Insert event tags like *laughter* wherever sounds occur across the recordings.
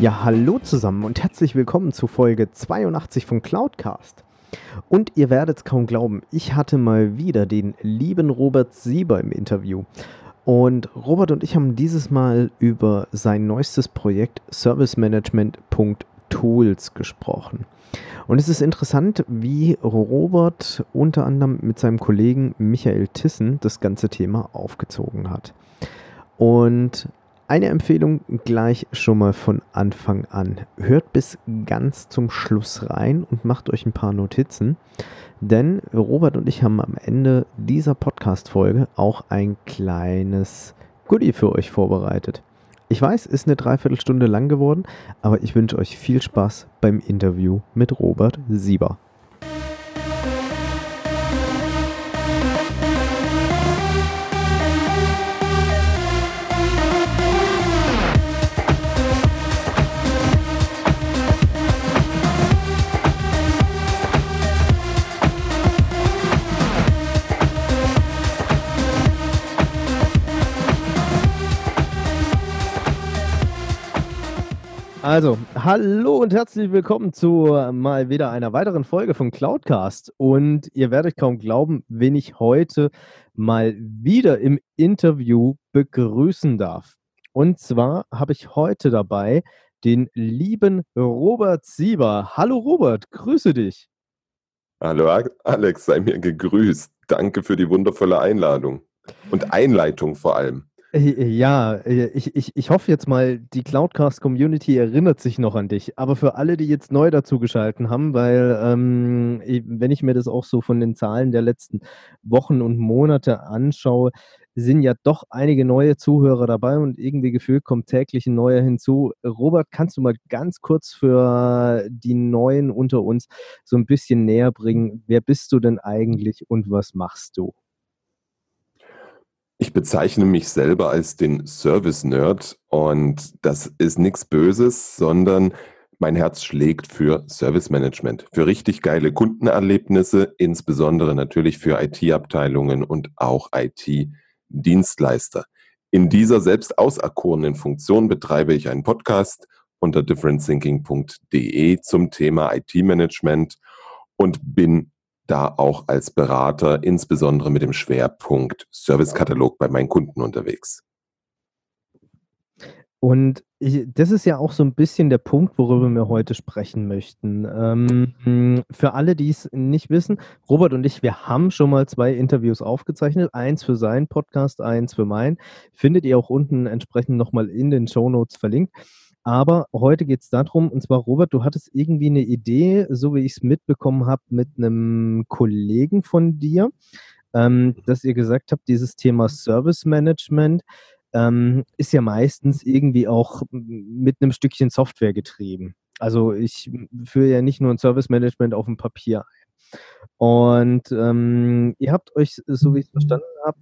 Ja, hallo zusammen und herzlich willkommen zu Folge 82 von Cloudcast. Und ihr werdet es kaum glauben, ich hatte mal wieder den lieben Robert Sieber im Interview. Und Robert und ich haben dieses Mal über sein neuestes Projekt servicemanagement.tools gesprochen. Und es ist interessant, wie Robert unter anderem mit seinem Kollegen Michael Tissen das ganze Thema aufgezogen hat. Und eine Empfehlung gleich schon mal von Anfang an. Hört bis ganz zum Schluss rein und macht euch ein paar Notizen. Denn Robert und ich haben am Ende dieser Podcast-Folge auch ein kleines Goodie für euch vorbereitet. Ich weiß, ist eine Dreiviertelstunde lang geworden, aber ich wünsche euch viel Spaß beim Interview mit Robert Sieber. Also, hallo und herzlich willkommen zu mal wieder einer weiteren Folge von Cloudcast. Und ihr werdet kaum glauben, wen ich heute mal wieder im Interview begrüßen darf. Und zwar habe ich heute dabei den lieben Robert Sieber. Hallo Robert, grüße dich. Hallo Alex, sei mir gegrüßt. Danke für die wundervolle Einladung und Einleitung vor allem. Äh, ja, äh, ich, ich, ich hoffe jetzt mal, die Cloudcast-Community erinnert sich noch an dich. Aber für alle, die jetzt neu dazugeschalten haben, weil ähm, wenn ich mir das auch so von den Zahlen der letzten Wochen und Monate anschaue, sind ja doch einige neue Zuhörer dabei und irgendwie gefühlt kommt täglich ein neuer hinzu. Robert, kannst du mal ganz kurz für die Neuen unter uns so ein bisschen näher bringen? Wer bist du denn eigentlich und was machst du? Ich bezeichne mich selber als den Service-Nerd und das ist nichts Böses, sondern mein Herz schlägt für Service-Management, für richtig geile Kundenerlebnisse, insbesondere natürlich für IT-Abteilungen und auch IT-Dienstleister. In dieser selbst auserkorenen Funktion betreibe ich einen Podcast unter differentthinking.de zum Thema IT-Management und bin da auch als Berater, insbesondere mit dem Schwerpunkt Servicekatalog bei meinen Kunden unterwegs. Und ich, das ist ja auch so ein bisschen der Punkt, worüber wir heute sprechen möchten. Ähm, für alle, die es nicht wissen, Robert und ich, wir haben schon mal zwei Interviews aufgezeichnet. Eins für seinen Podcast, eins für meinen. Findet ihr auch unten entsprechend nochmal in den Show Notes verlinkt. Aber heute geht es darum, und zwar, Robert, du hattest irgendwie eine Idee, so wie ich es mitbekommen habe, mit einem Kollegen von dir, ähm, dass ihr gesagt habt, dieses Thema Service Management ähm, ist ja meistens irgendwie auch mit einem Stückchen Software getrieben. Also ich führe ja nicht nur ein Service Management auf dem Papier ein. Und ähm, ihr habt euch, so wie ich es verstanden habe,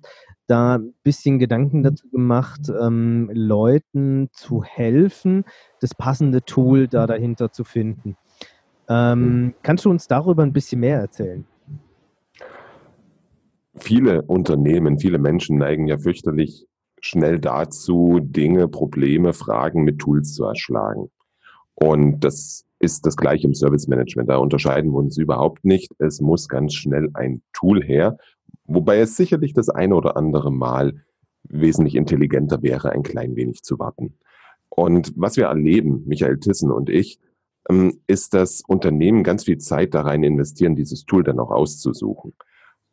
da ein bisschen Gedanken dazu gemacht, ähm, Leuten zu helfen, das passende Tool da dahinter zu finden. Ähm, kannst du uns darüber ein bisschen mehr erzählen? Viele Unternehmen, viele Menschen neigen ja fürchterlich schnell dazu, Dinge, Probleme, Fragen mit Tools zu erschlagen. Und das ist das gleiche im Service Management. Da unterscheiden wir uns überhaupt nicht. Es muss ganz schnell ein Tool her, wobei es sicherlich das eine oder andere Mal wesentlich intelligenter wäre, ein klein wenig zu warten. Und was wir erleben, Michael Tissen und ich, ähm, ist, dass Unternehmen ganz viel Zeit da rein investieren, dieses Tool dann auch auszusuchen.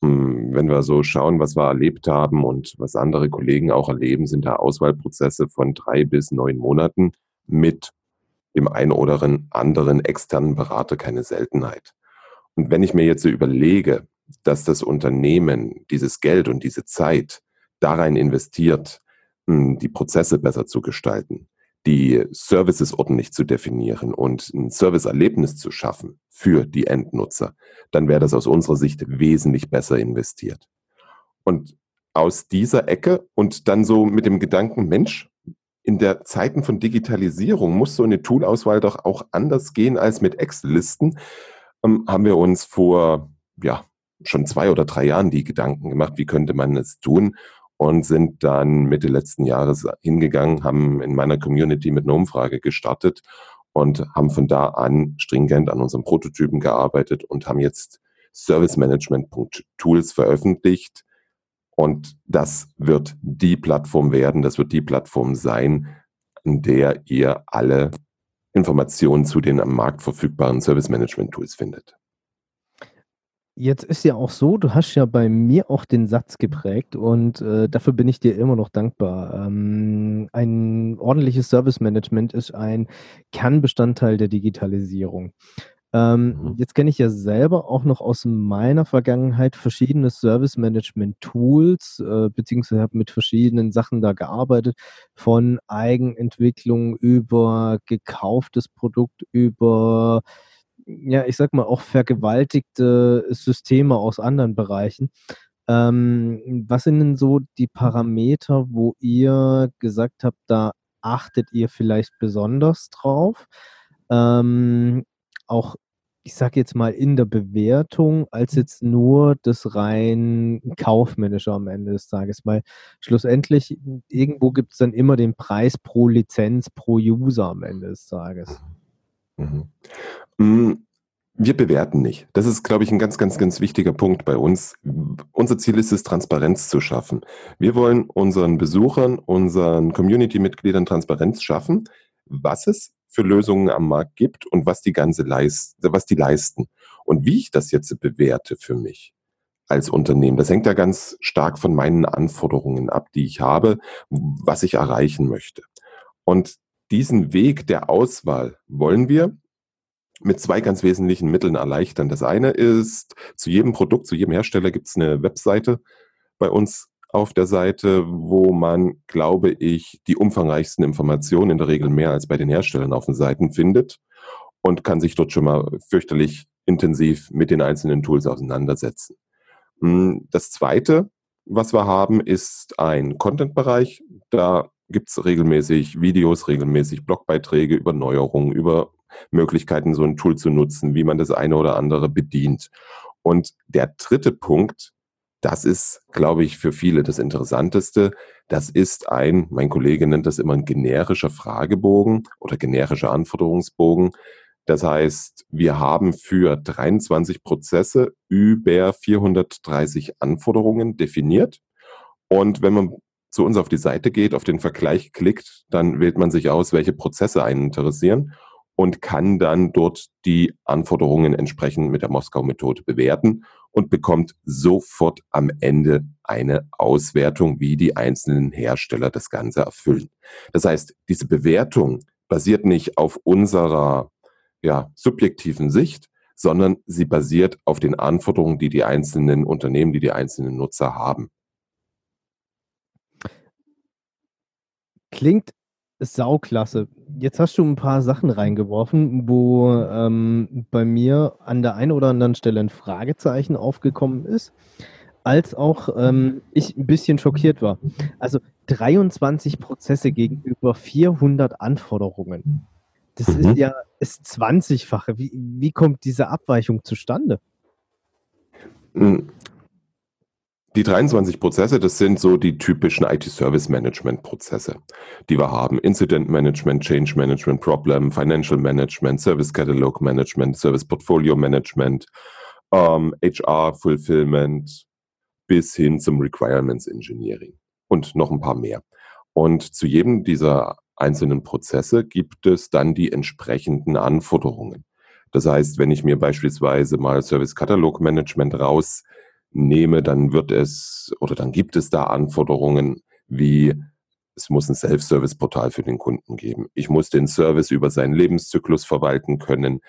Ähm, wenn wir so schauen, was wir erlebt haben und was andere Kollegen auch erleben, sind da Auswahlprozesse von drei bis neun Monaten mit dem einen oder anderen externen Berater keine Seltenheit. Und wenn ich mir jetzt so überlege, dass das Unternehmen dieses Geld und diese Zeit da rein investiert, die Prozesse besser zu gestalten, die Services ordentlich zu definieren und ein Serviceerlebnis zu schaffen für die Endnutzer, dann wäre das aus unserer Sicht wesentlich besser investiert. Und aus dieser Ecke und dann so mit dem Gedanken, Mensch, in der Zeiten von Digitalisierung muss so eine Toolauswahl doch auch anders gehen als mit Excel-Listen, ähm, haben wir uns vor, ja, schon zwei oder drei Jahren die Gedanken gemacht, wie könnte man es tun und sind dann Mitte letzten Jahres hingegangen, haben in meiner Community mit einer Umfrage gestartet und haben von da an stringent an unserem Prototypen gearbeitet und haben jetzt Service Management Tools veröffentlicht. Und das wird die Plattform werden, das wird die Plattform sein, in der ihr alle Informationen zu den am Markt verfügbaren Service Management Tools findet. Jetzt ist ja auch so, du hast ja bei mir auch den Satz geprägt und äh, dafür bin ich dir immer noch dankbar. Ähm, ein ordentliches Service Management ist ein Kernbestandteil der Digitalisierung. Ähm, mhm. Jetzt kenne ich ja selber auch noch aus meiner Vergangenheit verschiedene Service Management Tools, äh, beziehungsweise habe mit verschiedenen Sachen da gearbeitet, von Eigenentwicklung über gekauftes Produkt, über ja, ich sag mal, auch vergewaltigte Systeme aus anderen Bereichen. Ähm, was sind denn so die Parameter, wo ihr gesagt habt, da achtet ihr vielleicht besonders drauf? Ähm, auch, ich sag jetzt mal, in der Bewertung, als jetzt nur das rein kaufmännische am Ende des Tages. Weil schlussendlich, irgendwo gibt es dann immer den Preis pro Lizenz, pro User am Ende des Tages. Mhm. Mm, wir bewerten nicht. Das ist, glaube ich, ein ganz, ganz, ganz wichtiger Punkt bei uns. Unser Ziel ist es, Transparenz zu schaffen. Wir wollen unseren Besuchern, unseren Community-Mitgliedern Transparenz schaffen, was es für Lösungen am Markt gibt und was die ganze leist, was die leisten. Und wie ich das jetzt bewerte für mich als Unternehmen, das hängt ja ganz stark von meinen Anforderungen ab, die ich habe, was ich erreichen möchte. Und diesen Weg der Auswahl wollen wir mit zwei ganz wesentlichen Mitteln erleichtern. Das eine ist, zu jedem Produkt, zu jedem Hersteller gibt es eine Webseite bei uns auf der Seite, wo man, glaube ich, die umfangreichsten Informationen, in der Regel mehr als bei den Herstellern auf den Seiten findet und kann sich dort schon mal fürchterlich intensiv mit den einzelnen Tools auseinandersetzen. Hm, das zweite, was wir haben, ist ein Content-Bereich. Da gibt es regelmäßig Videos, regelmäßig Blogbeiträge über Neuerungen, über Möglichkeiten, so ein Tool zu nutzen, wie man das eine oder andere bedient. Und der dritte Punkt, das ist, glaube ich, für viele das Interessanteste. Das ist ein, mein Kollege nennt das immer ein generischer Fragebogen oder generischer Anforderungsbogen. Das heißt, wir haben für 23 Prozesse über 430 Anforderungen definiert. Und wenn man zu uns auf die Seite geht, auf den Vergleich klickt, dann wählt man sich aus, welche Prozesse einen interessieren und kann dann dort die Anforderungen entsprechend mit der Moskau-Methode bewerten und bekommt sofort am Ende eine Auswertung, wie die einzelnen Hersteller das Ganze erfüllen. Das heißt, diese Bewertung basiert nicht auf unserer ja, subjektiven Sicht, sondern sie basiert auf den Anforderungen, die die einzelnen Unternehmen, die die einzelnen Nutzer haben. Klingt sauklasse. Jetzt hast du ein paar Sachen reingeworfen, wo ähm, bei mir an der einen oder anderen Stelle ein Fragezeichen aufgekommen ist, als auch ähm, ich ein bisschen schockiert war. Also 23 Prozesse gegenüber 400 Anforderungen. Das mhm. ist ja das 20-fache. Wie, wie kommt diese Abweichung zustande? Hm. Die 23 Prozesse, das sind so die typischen IT-Service-Management-Prozesse, die wir haben. Incident Management, Change Management, Problem, Financial Management, Service Catalog Management, Service Portfolio Management, ähm, HR Fulfillment bis hin zum Requirements Engineering und noch ein paar mehr. Und zu jedem dieser einzelnen Prozesse gibt es dann die entsprechenden Anforderungen. Das heißt, wenn ich mir beispielsweise mal Service Catalog Management raus nehme, dann wird es oder dann gibt es da Anforderungen wie es muss ein Self-Service-Portal für den Kunden geben. Ich muss den Service über seinen Lebenszyklus verwalten können.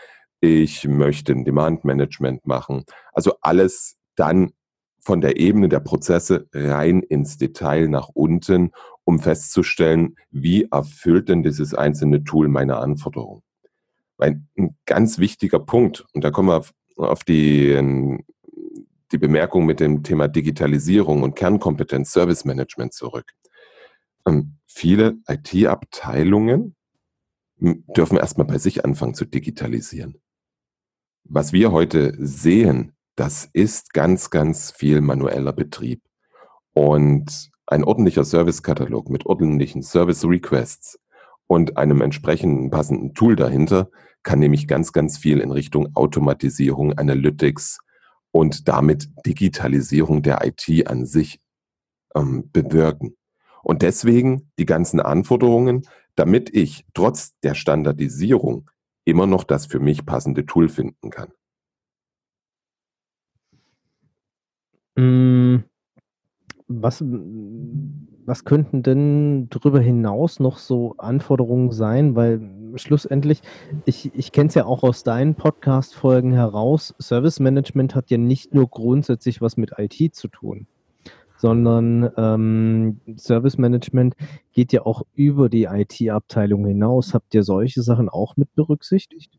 Ich möchte ein Demand-Management machen. Also alles dann von der Ebene der Prozesse rein ins Detail nach unten um festzustellen, wie erfüllt denn dieses einzelne Tool meine Anforderungen. Ein, ganz wichtiger Punkt, und da kommen wir auf, auf die, Bemerkung mit dem Thema Digitalisierung und Kernkompetenz Service Management zurück. Ähm, viele IT-Abteilungen dürfen erstmal bei sich anfangen zu digitalisieren. Was wir heute sehen, das ist ganz, ganz viel manueller Betrieb. Und ein ordentlicher Servicekatalog mit ordentlichen Service Requests und einem entsprechenden passenden Tool dahinter kann nämlich ganz, ganz viel in Richtung Automatisierung, Analytics und damit Digitalisierung der IT an sich ähm, bewirken. Und deswegen die ganzen Anforderungen, damit ich trotz der Standardisierung immer noch das für mich passende Tool finden kann. Mm, was, was könnten denn darüber hinaus noch so Anforderungen sein? Weil schlussendlich, ich, ich kenne es ja auch aus deinen Podcast-Folgen heraus, Service Management hat ja nicht nur grundsätzlich was mit IT zu tun sondern ähm, Service Management geht ja auch über die IT-Abteilung hinaus. Habt ihr solche Sachen auch mit berücksichtigt?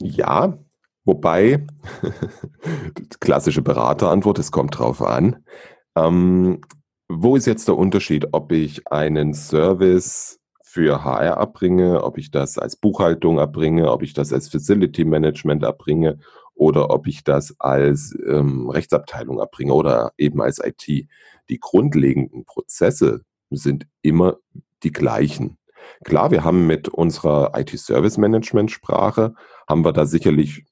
Ja, wobei, *laughs* klassische Beraterantwort, es kommt drauf an. Ähm, wo ist jetzt der Unterschied, ob ich einen Service für HR abbringe, ob ich das als Buchhaltung abbringe, ob ich das als Facility Management abbringe oder ob ich das als ähm, Rechtsabteilung erbringe oder eben als IT. Die grundlegenden Prozesse sind immer die gleichen. Klar, wir haben mit unserer IT-Service-Management-Sprache, haben wir da sicherlich,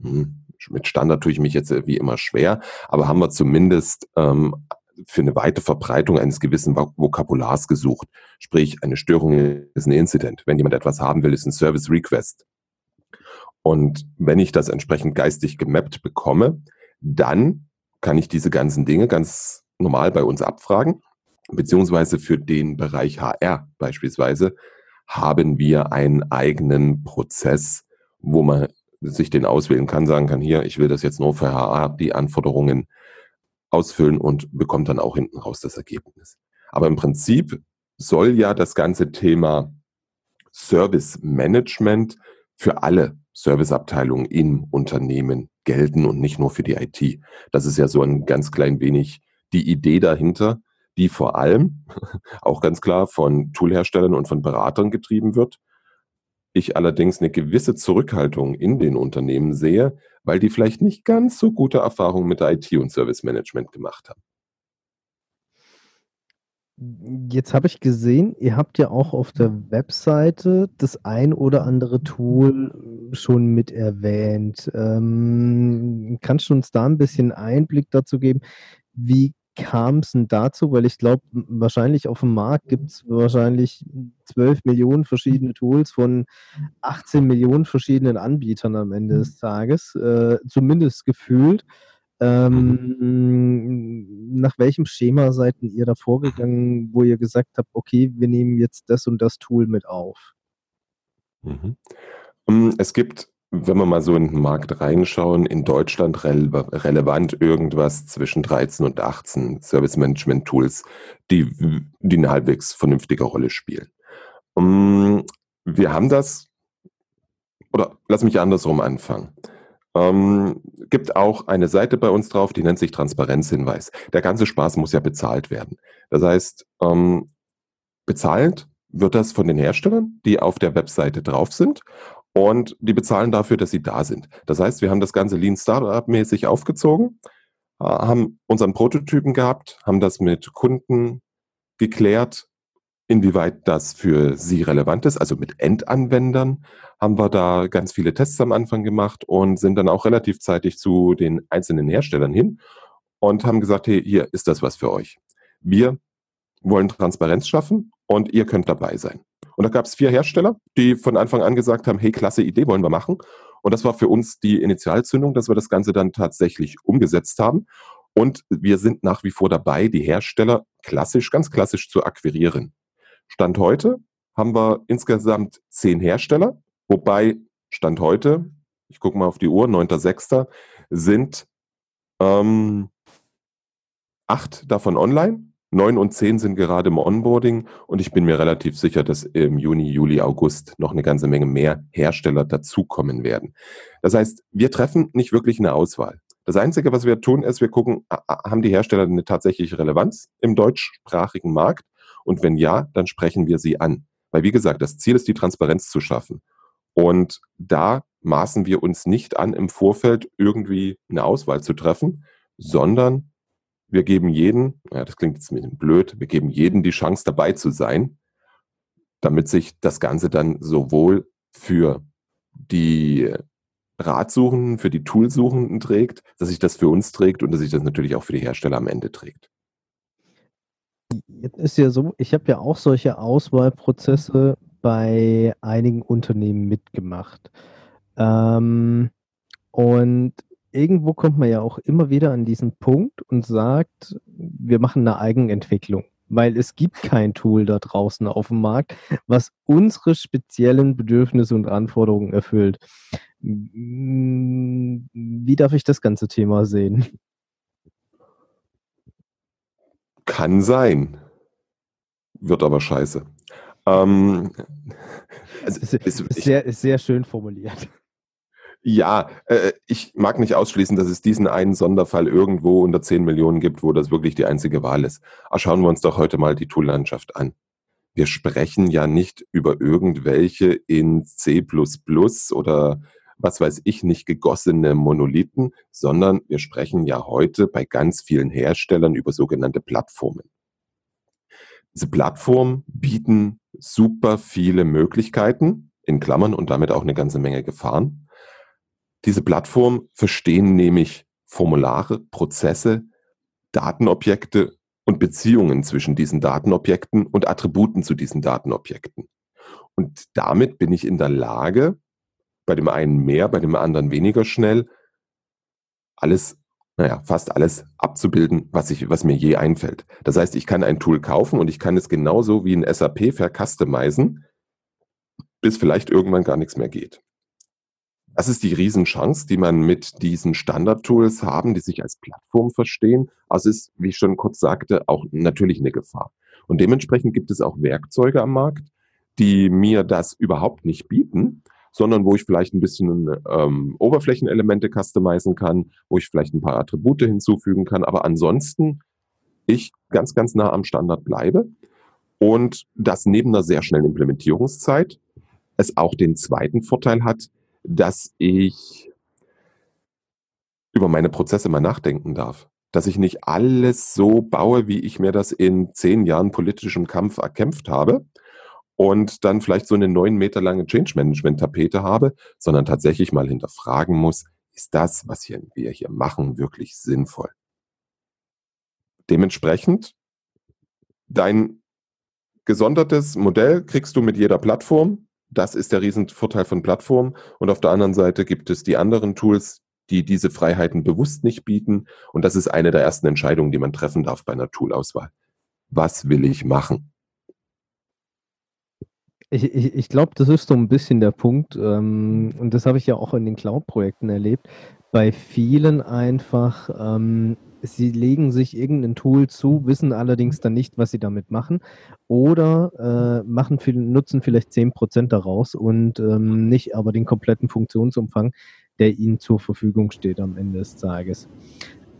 hm, mit Standard tue ich mich jetzt wie immer schwer, aber haben wir zumindest ähm, für eine weite Verbreitung eines gewissen Vokabulars gesucht. Sprich, eine Störung ist ein Incident. Wenn jemand etwas haben will, ist ein Service Request. Und wenn ich das entsprechend geistig gemappt bekomme, dann kann ich diese ganzen Dinge ganz normal bei uns abfragen. Beziehungsweise für den Bereich HR beispielsweise haben wir einen eigenen Prozess, wo man sich den auswählen kann, sagen kann, hier, ich will das jetzt nur für HR, die Anforderungen ausfüllen und bekommt dann auch hinten raus das Ergebnis. Aber im Prinzip soll ja das ganze Thema Service Management für alle Serviceabteilungen im Unternehmen gelten und nicht nur für die IT. Das ist ja so ein ganz klein wenig die Idee dahinter, die vor allem *laughs* auch ganz klar von Toolherstellern und von Beratern getrieben wird. Ich allerdings eine gewisse Zurückhaltung in den Unternehmen sehe, weil die vielleicht nicht ganz so gute Erfahrungen mit der IT und Service Management gemacht haben. Jetzt habe ich gesehen, ihr habt ja auch auf der Webseite das ein oder andere Tool schon mit erwähnt. Ähm, kannst du uns da ein bisschen Einblick dazu geben? Wie kam es denn dazu? Weil ich glaube, wahrscheinlich auf dem Markt gibt es wahrscheinlich 12 Millionen verschiedene Tools von 18 Millionen verschiedenen Anbietern am Ende des Tages, äh, zumindest gefühlt. Ähm, mhm. nach welchem Schema seid ihr da vorgegangen, wo ihr gesagt habt, okay, wir nehmen jetzt das und das Tool mit auf? Mhm. Ähm, es gibt, wenn wir mal so in den Markt reinschauen, in Deutschland rele relevant irgendwas zwischen 13 und 18 Service Management Tools, die, die eine halbwegs vernünftige Rolle spielen. Ähm, wir haben das, oder lass mich andersrum anfangen. Ähm, gibt auch eine Seite bei uns drauf, die nennt sich Transparenzhinweis. Der ganze Spaß muss ja bezahlt werden. Das heißt, ähm, bezahlt wird das von den Herstellern, die auf der Webseite drauf sind und die bezahlen dafür, dass sie da sind. Das heißt, wir haben das ganze Lean Startup mäßig aufgezogen, äh, haben unseren Prototypen gehabt, haben das mit Kunden geklärt, Inwieweit das für Sie relevant ist, also mit Endanwendern, haben wir da ganz viele Tests am Anfang gemacht und sind dann auch relativ zeitig zu den einzelnen Herstellern hin und haben gesagt, hey, hier ist das was für euch. Wir wollen Transparenz schaffen und ihr könnt dabei sein. Und da gab es vier Hersteller, die von Anfang an gesagt haben, hey, klasse Idee, wollen wir machen. Und das war für uns die Initialzündung, dass wir das Ganze dann tatsächlich umgesetzt haben. Und wir sind nach wie vor dabei, die Hersteller klassisch, ganz klassisch zu akquirieren. Stand heute haben wir insgesamt zehn Hersteller, wobei Stand heute, ich gucke mal auf die Uhr, 9.6., sind ähm, acht davon online, Neun und zehn sind gerade im Onboarding und ich bin mir relativ sicher, dass im Juni, Juli, August noch eine ganze Menge mehr Hersteller dazukommen werden. Das heißt, wir treffen nicht wirklich eine Auswahl. Das Einzige, was wir tun, ist, wir gucken, haben die Hersteller eine tatsächliche Relevanz im deutschsprachigen Markt? Und wenn ja, dann sprechen wir sie an. Weil, wie gesagt, das Ziel ist, die Transparenz zu schaffen. Und da maßen wir uns nicht an, im Vorfeld irgendwie eine Auswahl zu treffen, sondern wir geben jeden, ja, das klingt jetzt ein bisschen blöd, wir geben jeden die Chance dabei zu sein, damit sich das Ganze dann sowohl für die Ratsuchenden, für die Toolsuchenden trägt, dass sich das für uns trägt und dass sich das natürlich auch für die Hersteller am Ende trägt. Jetzt ist ja so, ich habe ja auch solche Auswahlprozesse bei einigen Unternehmen mitgemacht. Ähm, und irgendwo kommt man ja auch immer wieder an diesen Punkt und sagt, wir machen eine Eigenentwicklung, weil es gibt kein Tool da draußen auf dem Markt, was unsere speziellen Bedürfnisse und Anforderungen erfüllt. Wie darf ich das ganze Thema sehen? Kann sein. Wird aber scheiße. Ähm, also, ist, ist, sehr, ist sehr schön formuliert. Ja, äh, ich mag nicht ausschließen, dass es diesen einen Sonderfall irgendwo unter 10 Millionen gibt, wo das wirklich die einzige Wahl ist. Aber schauen wir uns doch heute mal die Tool-Landschaft an. Wir sprechen ja nicht über irgendwelche in C++ oder was weiß ich nicht gegossene Monolithen, sondern wir sprechen ja heute bei ganz vielen Herstellern über sogenannte Plattformen. Diese Plattformen bieten super viele Möglichkeiten, in Klammern und damit auch eine ganze Menge Gefahren. Diese Plattformen verstehen nämlich Formulare, Prozesse, Datenobjekte und Beziehungen zwischen diesen Datenobjekten und Attributen zu diesen Datenobjekten. Und damit bin ich in der Lage, bei dem einen mehr, bei dem anderen weniger schnell, alles, naja, fast alles abzubilden, was, ich, was mir je einfällt. Das heißt, ich kann ein Tool kaufen und ich kann es genauso wie ein SAP vercustomizen, bis vielleicht irgendwann gar nichts mehr geht. Das ist die Riesenchance, die man mit diesen Standard-Tools haben, die sich als Plattform verstehen. Also ist, wie ich schon kurz sagte, auch natürlich eine Gefahr. Und dementsprechend gibt es auch Werkzeuge am Markt, die mir das überhaupt nicht bieten, sondern wo ich vielleicht ein bisschen ähm, Oberflächenelemente customizen kann, wo ich vielleicht ein paar Attribute hinzufügen kann, aber ansonsten ich ganz, ganz nah am Standard bleibe und das neben einer sehr schnellen Implementierungszeit es auch den zweiten Vorteil hat, dass ich über meine Prozesse mal nachdenken darf. Dass ich nicht alles so baue, wie ich mir das in zehn Jahren politischem Kampf erkämpft habe und dann vielleicht so eine neun Meter lange Change Management Tapete habe, sondern tatsächlich mal hinterfragen muss, ist das, was hier, wir hier machen, wirklich sinnvoll? Dementsprechend, dein gesondertes Modell kriegst du mit jeder Plattform. Das ist der Riesenvorteil von Plattformen. Und auf der anderen Seite gibt es die anderen Tools, die diese Freiheiten bewusst nicht bieten. Und das ist eine der ersten Entscheidungen, die man treffen darf bei einer Toolauswahl. Was will ich machen? Ich, ich, ich glaube, das ist so ein bisschen der Punkt, ähm, und das habe ich ja auch in den Cloud-Projekten erlebt. Bei vielen einfach ähm, Sie legen sich irgendein Tool zu, wissen allerdings dann nicht, was sie damit machen oder äh, machen viel, nutzen vielleicht 10% daraus und ähm, nicht aber den kompletten Funktionsumfang, der ihnen zur Verfügung steht am Ende des Tages.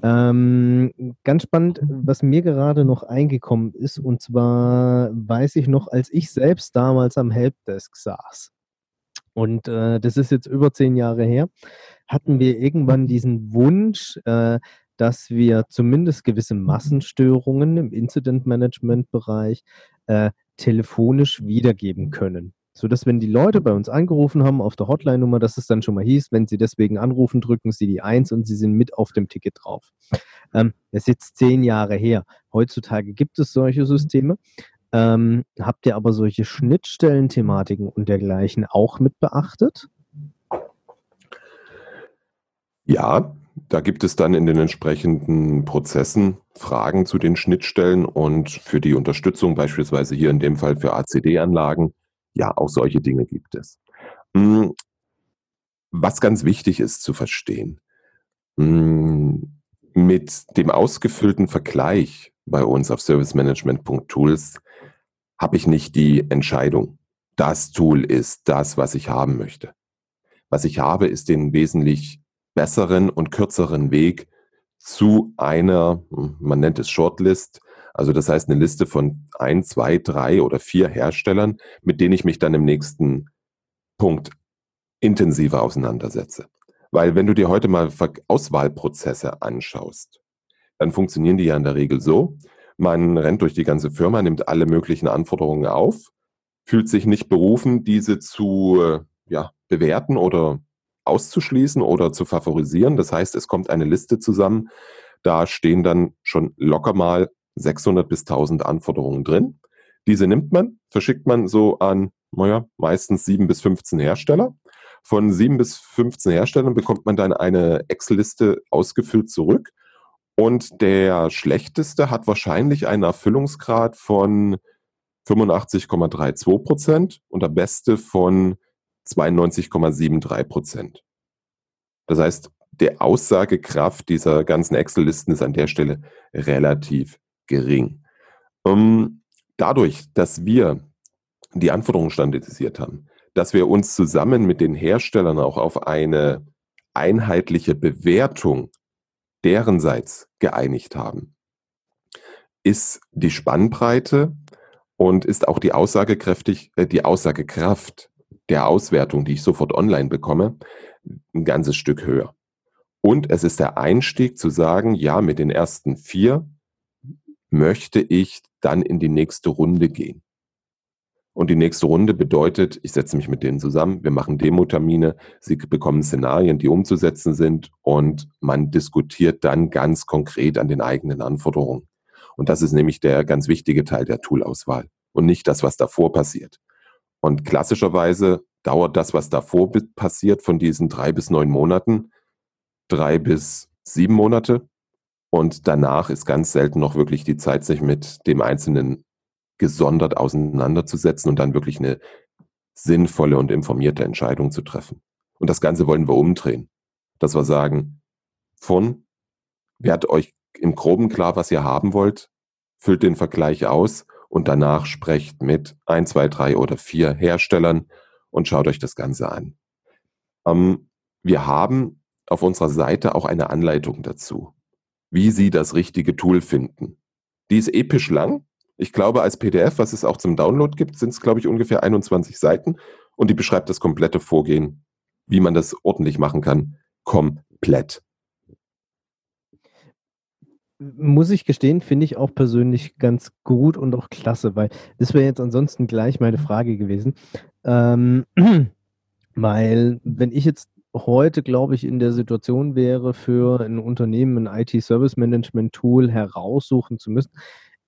Ähm, ganz spannend, was mir gerade noch eingekommen ist, und zwar weiß ich noch, als ich selbst damals am Helpdesk saß, und äh, das ist jetzt über zehn Jahre her, hatten wir irgendwann diesen Wunsch, äh, dass wir zumindest gewisse Massenstörungen im Incident-Management-Bereich äh, telefonisch wiedergeben können. Sodass, wenn die Leute bei uns angerufen haben auf der Hotline-Nummer, dass es dann schon mal hieß, wenn sie deswegen anrufen, drücken sie die Eins und sie sind mit auf dem Ticket drauf. Ähm, das ist jetzt zehn Jahre her. Heutzutage gibt es solche Systeme. Ähm, habt ihr aber solche Schnittstellenthematiken und dergleichen auch mit beachtet? Ja, da gibt es dann in den entsprechenden Prozessen Fragen zu den Schnittstellen und für die Unterstützung, beispielsweise hier in dem Fall für ACD-Anlagen, ja, auch solche Dinge gibt es. Hm, was ganz wichtig ist zu verstehen, hm, mit dem ausgefüllten Vergleich bei uns auf servicemanagement.tools habe ich nicht die Entscheidung. Das Tool ist das, was ich haben möchte. Was ich habe, ist den wesentlich besseren und kürzeren Weg zu einer, man nennt es Shortlist, also das heißt eine Liste von ein, zwei, drei oder vier Herstellern, mit denen ich mich dann im nächsten Punkt intensiver auseinandersetze. Weil wenn du dir heute mal Auswahlprozesse anschaust, dann funktionieren die ja in der Regel so, man rennt durch die ganze Firma, nimmt alle möglichen Anforderungen auf, fühlt sich nicht berufen, diese zu äh, ja, bewerten oder auszuschließen oder zu favorisieren. Das heißt, es kommt eine Liste zusammen, da stehen dann schon locker mal 600 bis 1000 Anforderungen drin. Diese nimmt man, verschickt man so an, naja, meistens 7 bis 15 Hersteller. Von 7 bis 15 Herstellern bekommt man dann eine Excel-Liste ausgefüllt zurück. Und der schlechteste hat wahrscheinlich einen Erfüllungsgrad von 85,32 Prozent und der beste von 92,73 Prozent. Das heißt, der Aussagekraft dieser ganzen Excel-Listen ist an der Stelle relativ gering. Um, dadurch, dass wir die Anforderungen standardisiert haben, dass wir uns zusammen mit den Herstellern auch auf eine einheitliche Bewertung derenseits geeinigt haben, ist die Spannbreite und ist auch die aussagekräftig, äh, die Aussagekraft der Auswertung, die ich sofort online bekomme, ein ganzes Stück höher. Und es ist der Einstieg zu sagen, ja, mit den ersten vier möchte ich dann in die nächste Runde gehen. Und die nächste Runde bedeutet, ich setze mich mit denen zusammen, wir machen Demo-Termine, sie bekommen Szenarien, die umzusetzen sind und man diskutiert dann ganz konkret an den eigenen Anforderungen. Und das ist nämlich der ganz wichtige Teil der Toolauswahl und nicht das, was davor passiert. Und klassischerweise dauert das, was davor passiert, von diesen drei bis neun Monaten, drei bis sieben Monate. Und danach ist ganz selten noch wirklich die Zeit, sich mit dem Einzelnen gesondert auseinanderzusetzen und dann wirklich eine sinnvolle und informierte Entscheidung zu treffen. Und das Ganze wollen wir umdrehen. Dass wir sagen, von, werdet euch im Groben klar, was ihr haben wollt, füllt den Vergleich aus und danach sprecht mit ein, zwei, drei oder vier Herstellern und schaut euch das Ganze an. Ähm, wir haben auf unserer Seite auch eine Anleitung dazu, wie Sie das richtige Tool finden. Die ist episch lang, ich glaube, als PDF, was es auch zum Download gibt, sind es, glaube ich, ungefähr 21 Seiten und die beschreibt das komplette Vorgehen, wie man das ordentlich machen kann, komplett. Muss ich gestehen, finde ich auch persönlich ganz gut und auch klasse, weil das wäre jetzt ansonsten gleich meine Frage gewesen. Ähm, *clears throat* weil, wenn ich jetzt heute, glaube ich, in der Situation wäre, für ein Unternehmen ein IT-Service-Management-Tool heraussuchen zu müssen,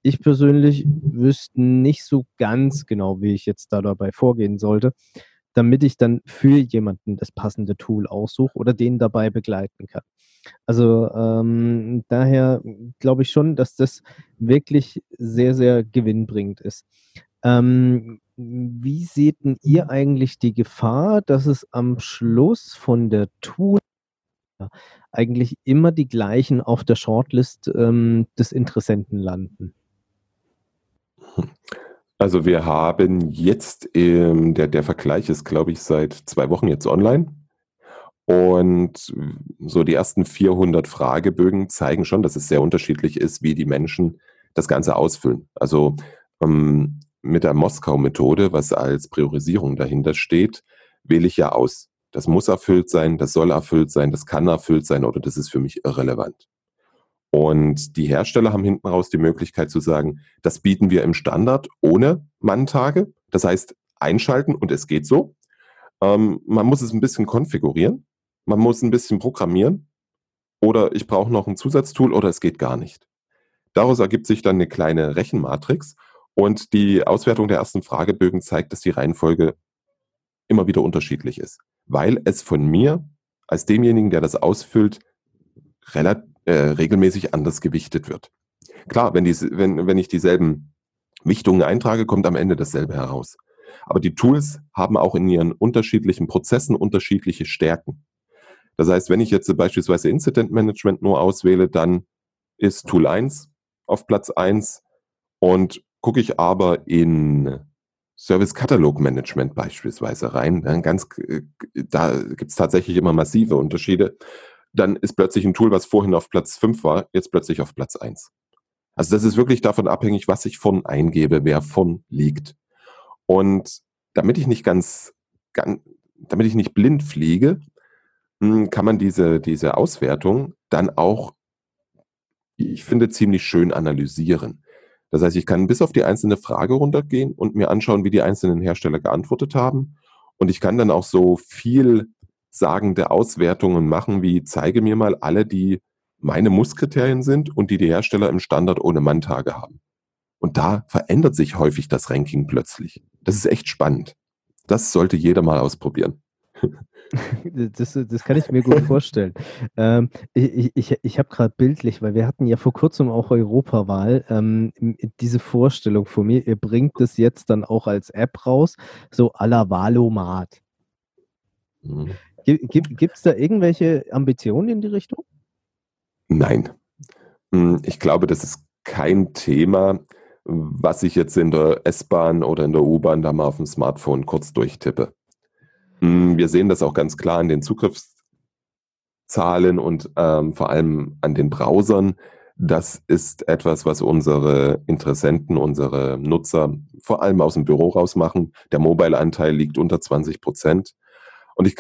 ich persönlich wüsste nicht so ganz genau, wie ich jetzt da dabei vorgehen sollte, damit ich dann für jemanden das passende Tool aussuche oder den dabei begleiten kann. Also ähm, daher glaube ich schon, dass das wirklich sehr, sehr gewinnbringend ist. Ähm, wie seht denn ihr eigentlich die Gefahr, dass es am Schluss von der Tool eigentlich immer die gleichen auf der Shortlist ähm, des Interessenten landen? Also wir haben jetzt, ähm, der, der Vergleich ist, glaube ich, seit zwei Wochen jetzt online. Und so die ersten 400 Fragebögen zeigen schon, dass es sehr unterschiedlich ist, wie die Menschen das Ganze ausfüllen. Also ähm, mit der Moskau-Methode, was als Priorisierung dahinter steht, wähle ich ja aus. Das muss erfüllt sein, das soll erfüllt sein, das kann erfüllt sein oder das ist für mich irrelevant. Und die Hersteller haben hinten raus die Möglichkeit zu sagen, das bieten wir im Standard ohne Manntage. Das heißt, einschalten und es geht so. Ähm, man muss es ein bisschen konfigurieren. Man muss ein bisschen programmieren. Oder ich brauche noch ein Zusatztool oder es geht gar nicht. Daraus ergibt sich dann eine kleine Rechenmatrix und die Auswertung der ersten Fragebögen zeigt, dass die Reihenfolge immer wieder unterschiedlich ist, weil es von mir als demjenigen, der das ausfüllt, äh, regelmäßig anders gewichtet wird. Klar, wenn, die, wenn, wenn ich dieselben Wichtungen eintrage, kommt am Ende dasselbe heraus. Aber die Tools haben auch in ihren unterschiedlichen Prozessen unterschiedliche Stärken. Das heißt, wenn ich jetzt beispielsweise Incident Management nur auswähle, dann ist Tool 1 auf Platz 1 und gucke ich aber in Service Katalog Management beispielsweise rein, dann ganz, äh, da gibt es tatsächlich immer massive Unterschiede, dann ist plötzlich ein Tool, was vorhin auf Platz 5 war, jetzt plötzlich auf Platz 1. Also das ist wirklich davon abhängig, was ich von eingebe, wer von liegt. Und damit ich nicht ganz, ganz damit ich nicht blind fliege, kann man diese, diese Auswertung dann auch, ich finde, ziemlich schön analysieren. Das heißt, ich kann bis auf die einzelne Frage runtergehen und mir anschauen, wie die einzelnen Hersteller geantwortet haben. Und ich kann dann auch so viel sagende Auswertungen machen, wie zeige mir mal alle, die meine Musskriterien sind und die die Hersteller im Standard ohne Manntage haben. Und da verändert sich häufig das Ranking plötzlich. Das ist echt spannend. Das sollte jeder mal ausprobieren. *laughs* Das, das kann ich mir gut vorstellen. Ähm, ich ich, ich habe gerade bildlich, weil wir hatten ja vor kurzem auch Europawahl, ähm, diese Vorstellung von mir, ihr bringt das jetzt dann auch als App raus, so à la Valomat. Mhm. Gibt es da irgendwelche Ambitionen in die Richtung? Nein. Hm, ich glaube, das ist kein Thema, was ich jetzt in der S-Bahn oder in der U-Bahn da mal auf dem Smartphone kurz durchtippe. Hm, wir sehen das auch ganz klar an den Zugriffszahlen und ähm, vor allem an den Browsern. Das ist etwas, was unsere Interessenten, unsere Nutzer vor allem aus dem Büro raus machen. Der Mobile-Anteil liegt unter 20 Prozent. Und ich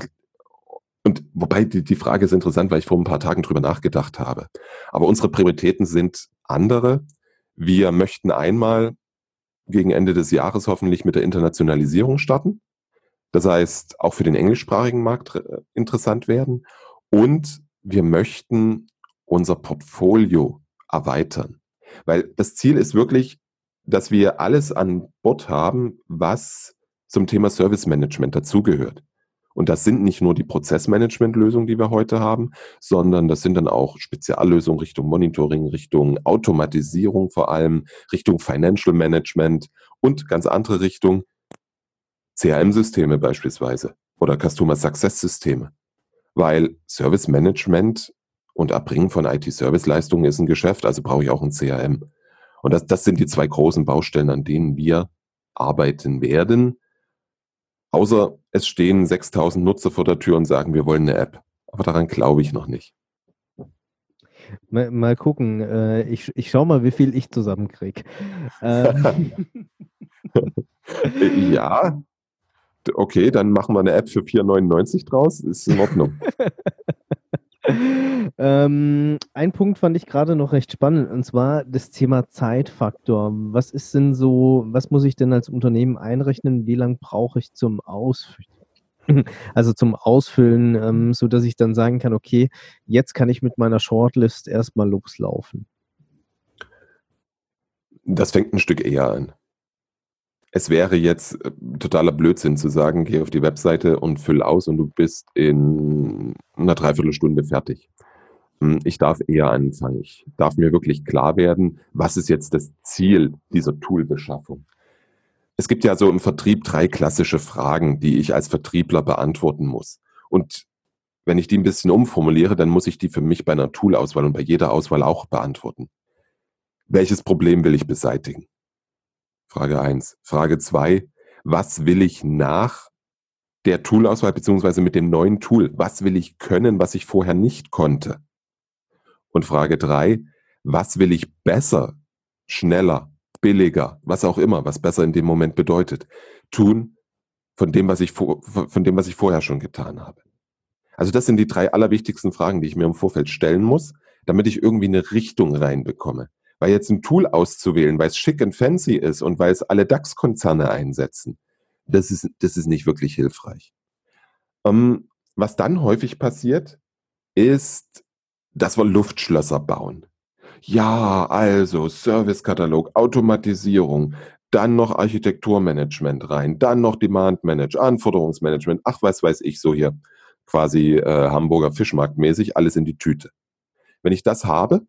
und wobei die, die Frage ist interessant, weil ich vor ein paar Tagen drüber nachgedacht habe. Aber unsere Prioritäten sind andere. Wir möchten einmal gegen Ende des Jahres hoffentlich mit der Internationalisierung starten. Das heißt, auch für den englischsprachigen Markt äh, interessant werden. Und wir möchten unser Portfolio erweitern. Weil das Ziel ist wirklich, dass wir alles an Bord haben, was zum Thema Service Management dazugehört. Und das sind nicht nur die Prozessmanagement-Lösungen, die wir heute haben, sondern das sind dann auch Speziallösungen Richtung Monitoring, Richtung Automatisierung vor allem, Richtung Financial Management und ganz andere Richtung CRM-Systeme beispielsweise oder Customer Success-Systeme. Weil Service Management und Erbringen von IT-Service-Leistungen ist ein Geschäft, also brauche ich auch ein CRM. Und das, das sind die zwei großen Baustellen, an denen wir arbeiten werden. Außer es stehen 6000 Nutzer vor der Tür und sagen, wir wollen eine App. Aber daran glaube ich noch nicht. Mal, mal gucken. Äh, ich, ich schaue mal, wie viel ich zusammenkriege. Ähm. *laughs* ja. Okay, dann machen wir eine App für 4,99 draus. Ist in Ordnung. *laughs* ähm, ein Punkt fand ich gerade noch recht spannend, und zwar das Thema Zeitfaktor. Was ist denn so, was muss ich denn als Unternehmen einrechnen? Wie lange brauche ich zum Ausfüllen? *clears throat* Also zum Ausfüllen, ähm, so dass ich dann sagen kann, okay, jetzt kann ich mit meiner Shortlist erstmal loslaufen. Das fängt ein Stück eher an. Es wäre jetzt äh, totaler Blödsinn zu sagen, geh auf die Webseite und füll aus und du bist in einer Dreiviertelstunde fertig. Hm, ich darf eher anfangen. Ich darf mir wirklich klar werden, was ist jetzt das Ziel dieser Toolbeschaffung. Es gibt ja so im Vertrieb drei klassische Fragen, die ich als Vertriebler beantworten muss. Und wenn ich die ein bisschen umformuliere, dann muss ich die für mich bei einer Toolauswahl und bei jeder Auswahl auch beantworten. Welches Problem will ich beseitigen? Frage 1. Frage 2. Was will ich nach der Toolauswahl beziehungsweise mit dem neuen Tool? Was will ich können, was ich vorher nicht konnte? Und Frage 3. Was will ich besser, schneller, billiger, was auch immer, was besser in dem Moment bedeutet, tun von dem, was ich, von dem, was ich vorher schon getan habe? Also das sind die drei allerwichtigsten Fragen, die ich mir im Vorfeld stellen muss, damit ich irgendwie eine Richtung reinbekomme. Weil jetzt ein Tool auszuwählen, weil es schick und fancy ist und weil es alle DAX-Konzerne einsetzen, das ist, das ist nicht wirklich hilfreich. Ähm, was dann häufig passiert, ist, dass wir Luftschlösser bauen. Ja, also Servicekatalog, Automatisierung, dann noch Architekturmanagement rein, dann noch Demand Manage, Anforderungsmanagement, ach was weiß ich, so hier quasi äh, Hamburger Fischmarktmäßig, alles in die Tüte. Wenn ich das habe,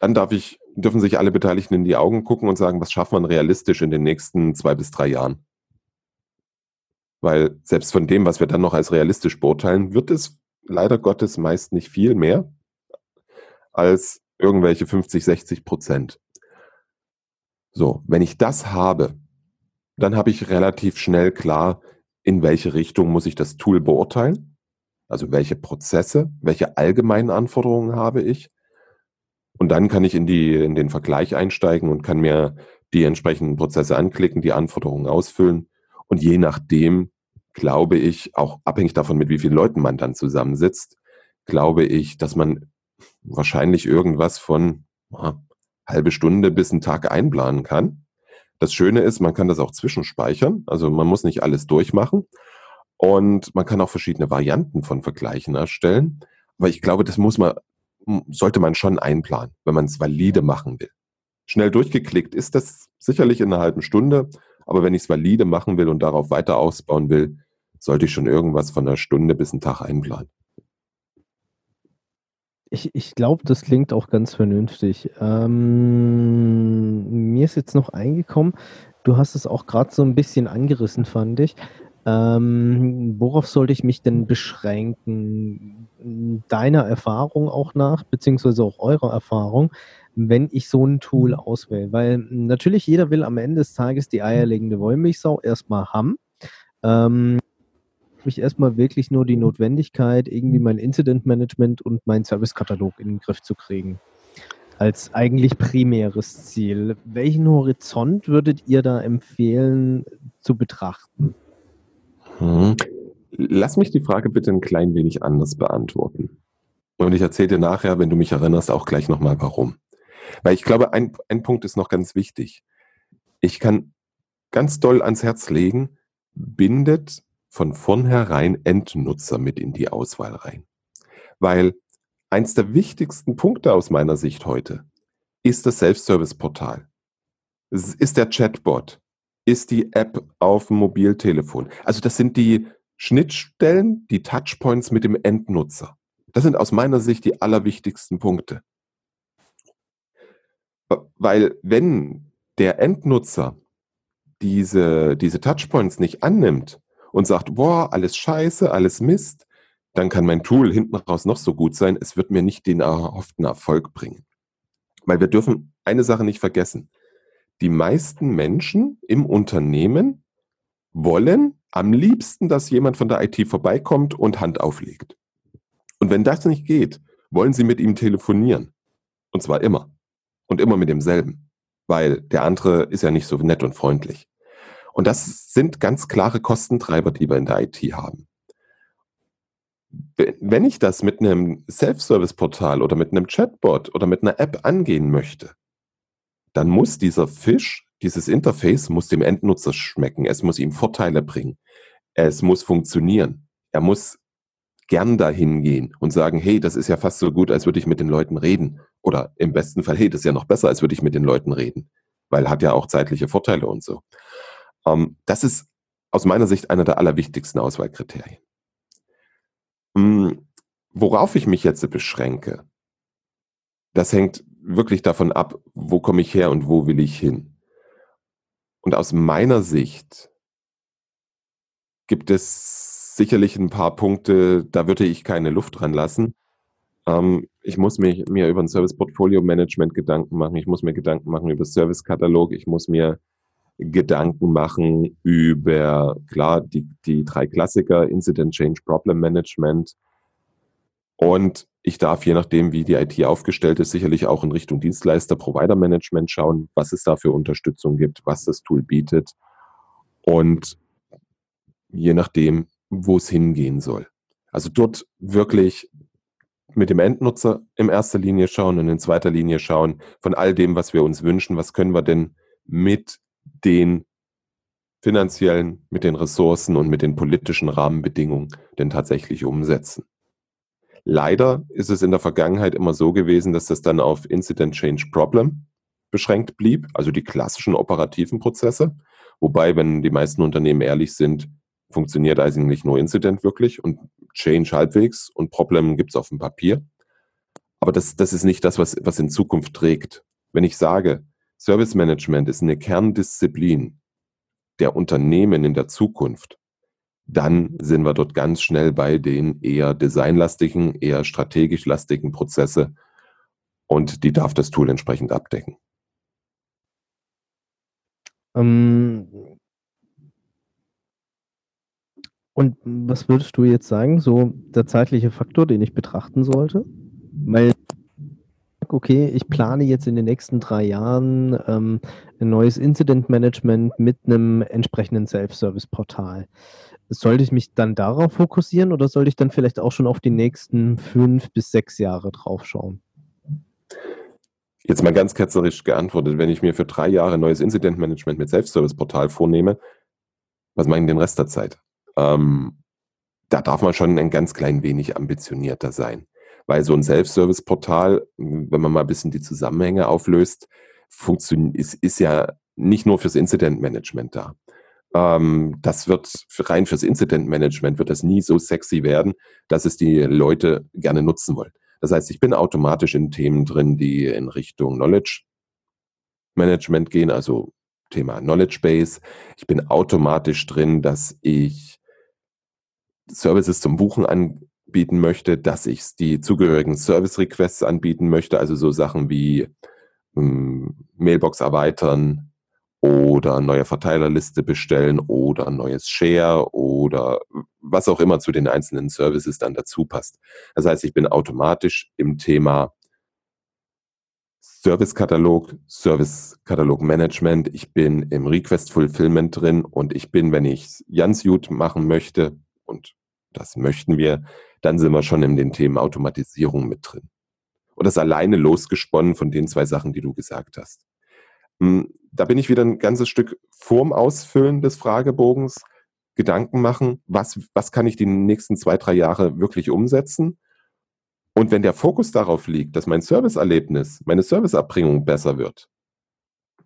dann darf ich, dürfen sich alle Beteiligten in die Augen gucken und sagen, was schafft man realistisch in den nächsten zwei bis drei Jahren? Weil selbst von dem, was wir dann noch als realistisch beurteilen, wird es leider Gottes meist nicht viel mehr als irgendwelche 50, 60 Prozent. So, wenn ich das habe, dann habe ich relativ schnell klar, in welche Richtung muss ich das Tool beurteilen. Also welche Prozesse, welche allgemeinen Anforderungen habe ich. Und dann kann ich in, die, in den Vergleich einsteigen und kann mir die entsprechenden Prozesse anklicken, die Anforderungen ausfüllen. Und je nachdem, glaube ich, auch abhängig davon, mit wie vielen Leuten man dann zusammensitzt, glaube ich, dass man wahrscheinlich irgendwas von ah, halbe Stunde bis einen Tag einplanen kann. Das Schöne ist, man kann das auch zwischenspeichern. Also man muss nicht alles durchmachen. Und man kann auch verschiedene Varianten von Vergleichen erstellen. Aber ich glaube, das muss man, sollte man schon einplanen, wenn man es valide machen will. Schnell durchgeklickt ist das sicherlich in einer halben Stunde. Aber wenn ich es valide machen will und darauf weiter ausbauen will, sollte ich schon irgendwas von einer Stunde bis einen Tag einplanen. Ich, ich glaube, das klingt auch ganz vernünftig. Ähm, mir ist jetzt noch eingekommen, du hast es auch gerade so ein bisschen angerissen, fand ich. Ähm, worauf sollte ich mich denn beschränken? Deiner Erfahrung auch nach, beziehungsweise auch eurer Erfahrung, wenn ich so ein Tool auswähle? Weil natürlich jeder will am Ende des Tages die eierlegende Wollmilchsau erstmal haben. Ähm, ich erstmal wirklich nur die Notwendigkeit, irgendwie mein Incident Management und meinen Servicekatalog in den Griff zu kriegen. Als eigentlich primäres Ziel. Welchen Horizont würdet ihr da empfehlen zu betrachten? Hm. Lass mich die Frage bitte ein klein wenig anders beantworten. Und ich erzähle dir nachher, wenn du mich erinnerst, auch gleich nochmal warum. Weil ich glaube, ein, ein Punkt ist noch ganz wichtig. Ich kann ganz doll ans Herz legen, bindet von vornherein Endnutzer mit in die Auswahl rein. Weil eins der wichtigsten Punkte aus meiner Sicht heute ist das Self-Service-Portal. Es ist der Chatbot, ist die App auf dem Mobiltelefon. Also das sind die Schnittstellen, die Touchpoints mit dem Endnutzer. Das sind aus meiner Sicht die allerwichtigsten Punkte. Weil wenn der Endnutzer diese, diese Touchpoints nicht annimmt, und sagt, boah, alles scheiße, alles Mist, dann kann mein Tool hinten raus noch so gut sein, es wird mir nicht den erhofften Erfolg bringen. Weil wir dürfen eine Sache nicht vergessen. Die meisten Menschen im Unternehmen wollen am liebsten, dass jemand von der IT vorbeikommt und Hand auflegt. Und wenn das nicht geht, wollen sie mit ihm telefonieren. Und zwar immer. Und immer mit demselben. Weil der andere ist ja nicht so nett und freundlich. Und das sind ganz klare Kostentreiber, die wir in der IT haben. Wenn ich das mit einem Self-Service-Portal oder mit einem Chatbot oder mit einer App angehen möchte, dann muss dieser Fisch, dieses Interface, muss dem Endnutzer schmecken. Es muss ihm Vorteile bringen. Es muss funktionieren. Er muss gern dahin gehen und sagen, hey, das ist ja fast so gut, als würde ich mit den Leuten reden. Oder im besten Fall, hey, das ist ja noch besser, als würde ich mit den Leuten reden. Weil hat ja auch zeitliche Vorteile und so. Ähm, das ist aus meiner Sicht einer der allerwichtigsten Auswahlkriterien. Hm, worauf ich mich jetzt beschränke, das hängt wirklich davon ab, wo komme ich her und wo will ich hin. Und aus meiner Sicht gibt es sicherlich ein paar Punkte, da würde ich keine Luft dran lassen. Ähm, ich muss mich, mir über ein Service Portfolio Management Gedanken machen. Ich muss mir Gedanken machen über Service Katalog. Ich muss mir Gedanken machen über, klar, die, die drei Klassiker, Incident Change Problem Management. Und ich darf, je nachdem, wie die IT aufgestellt ist, sicherlich auch in Richtung Dienstleister, Provider Management schauen, was es da für Unterstützung gibt, was das Tool bietet. Und je nachdem, wo es hingehen soll. Also dort wirklich mit dem Endnutzer in erster Linie schauen und in zweiter Linie schauen von all dem, was wir uns wünschen, was können wir denn mit den finanziellen, mit den Ressourcen und mit den politischen Rahmenbedingungen denn tatsächlich umsetzen. Leider ist es in der Vergangenheit immer so gewesen, dass das dann auf Incident Change Problem beschränkt blieb, also die klassischen operativen Prozesse. Wobei, wenn die meisten Unternehmen ehrlich sind, funktioniert eigentlich nur Incident wirklich und Change halbwegs und Problem gibt es auf dem Papier. Aber das, das ist nicht das, was, was in Zukunft trägt. Wenn ich sage, Service Management ist eine Kerndisziplin der Unternehmen in der Zukunft, dann sind wir dort ganz schnell bei den eher designlastigen, eher strategisch lastigen Prozesse. und die darf das Tool entsprechend abdecken. Ähm, und was würdest du jetzt sagen, so der zeitliche Faktor, den ich betrachten sollte? Weil, okay, ich plane jetzt in den nächsten drei Jahren ähm, ein neues Incident Management mit einem entsprechenden Self-Service-Portal. Sollte ich mich dann darauf fokussieren oder sollte ich dann vielleicht auch schon auf die nächsten fünf bis sechs Jahre drauf schauen? Jetzt mal ganz ketzerisch geantwortet, wenn ich mir für drei Jahre neues Incident Management mit Self-Service-Portal vornehme, was mache ich den Rest der Zeit? Ähm, da darf man schon ein ganz klein wenig ambitionierter sein. Weil so ein Self-Service-Portal, wenn man mal ein bisschen die Zusammenhänge auflöst, ist, ist ja nicht nur fürs Incident-Management da. Ähm, das wird rein fürs Incident-Management wird das nie so sexy werden, dass es die Leute gerne nutzen wollen. Das heißt, ich bin automatisch in Themen drin, die in Richtung Knowledge Management gehen, also Thema Knowledge Base. Ich bin automatisch drin, dass ich Services zum Buchen anbieten möchte, dass ich die zugehörigen Service Requests anbieten möchte, also so Sachen wie ähm, Mailbox erweitern oder neue Verteilerliste bestellen oder neues Share oder was auch immer zu den einzelnen Services dann dazu passt. Das heißt, ich bin automatisch im Thema Service-Katalog, Service-Katalog-Management. Ich bin im Request-Fulfillment drin und ich bin, wenn ich Jans Jut machen möchte, und das möchten wir, dann sind wir schon in den Themen Automatisierung mit drin. Und das alleine losgesponnen von den zwei Sachen, die du gesagt hast. Hm, da bin ich wieder ein ganzes Stück vorm Ausfüllen des Fragebogens Gedanken machen, was, was kann ich die nächsten zwei, drei Jahre wirklich umsetzen? Und wenn der Fokus darauf liegt, dass mein Serviceerlebnis, meine Serviceabbringung besser wird,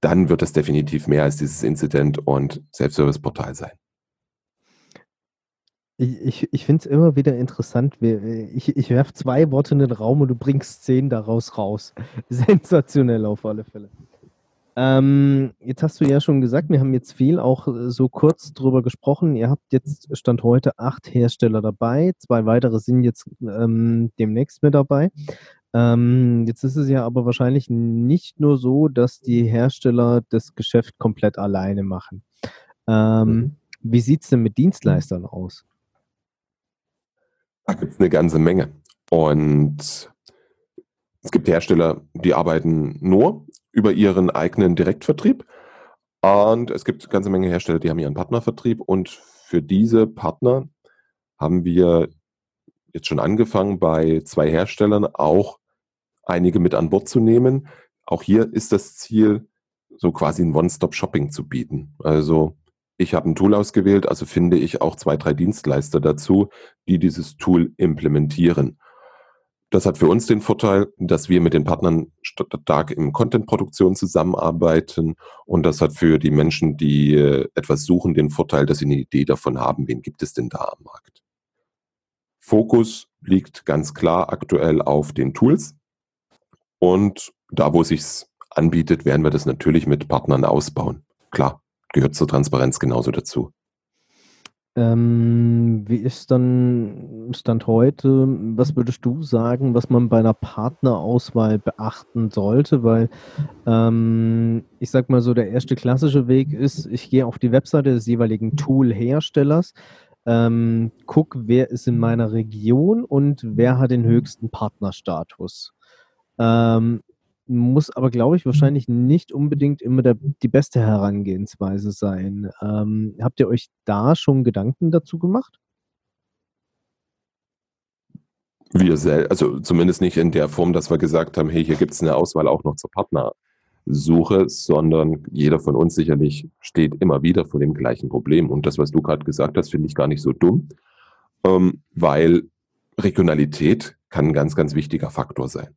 dann wird es definitiv mehr als dieses Incident- und Self-Service-Portal sein. Ich, ich, ich finde es immer wieder interessant. Ich, ich werfe zwei Worte in den Raum und du bringst zehn daraus raus. *laughs* Sensationell auf alle Fälle. Ähm, jetzt hast du ja schon gesagt, wir haben jetzt viel auch äh, so kurz drüber gesprochen. Ihr habt jetzt Stand heute acht Hersteller dabei. Zwei weitere sind jetzt ähm, demnächst mit dabei. Ähm, jetzt ist es ja aber wahrscheinlich nicht nur so, dass die Hersteller das Geschäft komplett alleine machen. Ähm, mhm. Wie sieht es denn mit Dienstleistern aus? Da gibt es eine ganze Menge. Und es gibt Hersteller, die arbeiten nur über ihren eigenen Direktvertrieb. Und es gibt eine ganze Menge Hersteller, die haben ihren Partnervertrieb. Und für diese Partner haben wir jetzt schon angefangen, bei zwei Herstellern auch einige mit an Bord zu nehmen. Auch hier ist das Ziel, so quasi ein One-Stop-Shopping zu bieten. Also ich habe ein Tool ausgewählt, also finde ich auch zwei, drei Dienstleister dazu, die dieses Tool implementieren. Das hat für uns den Vorteil, dass wir mit den Partnern stark im Content-Produktion zusammenarbeiten. Und das hat für die Menschen, die äh, etwas suchen, den Vorteil, dass sie eine Idee davon haben, wen gibt es denn da am Markt. Fokus liegt ganz klar aktuell auf den Tools. Und da, wo es sich anbietet, werden wir das natürlich mit Partnern ausbauen. Klar, gehört zur Transparenz genauso dazu. Ähm, wie ist dann Stand heute? Was würdest du sagen, was man bei einer Partnerauswahl beachten sollte? Weil ähm, ich sag mal so, der erste klassische Weg ist, ich gehe auf die Webseite des jeweiligen Tool-Herstellers, ähm, guck, wer ist in meiner Region und wer hat den höchsten Partnerstatus. Ähm, muss aber, glaube ich, wahrscheinlich nicht unbedingt immer der, die beste Herangehensweise sein. Ähm, habt ihr euch da schon Gedanken dazu gemacht? Wir selbst, also zumindest nicht in der Form, dass wir gesagt haben, hey, hier gibt es eine Auswahl auch noch zur Partnersuche, sondern jeder von uns sicherlich steht immer wieder vor dem gleichen Problem. Und das, was du gerade gesagt hast, finde ich gar nicht so dumm, ähm, weil Regionalität kann ein ganz, ganz wichtiger Faktor sein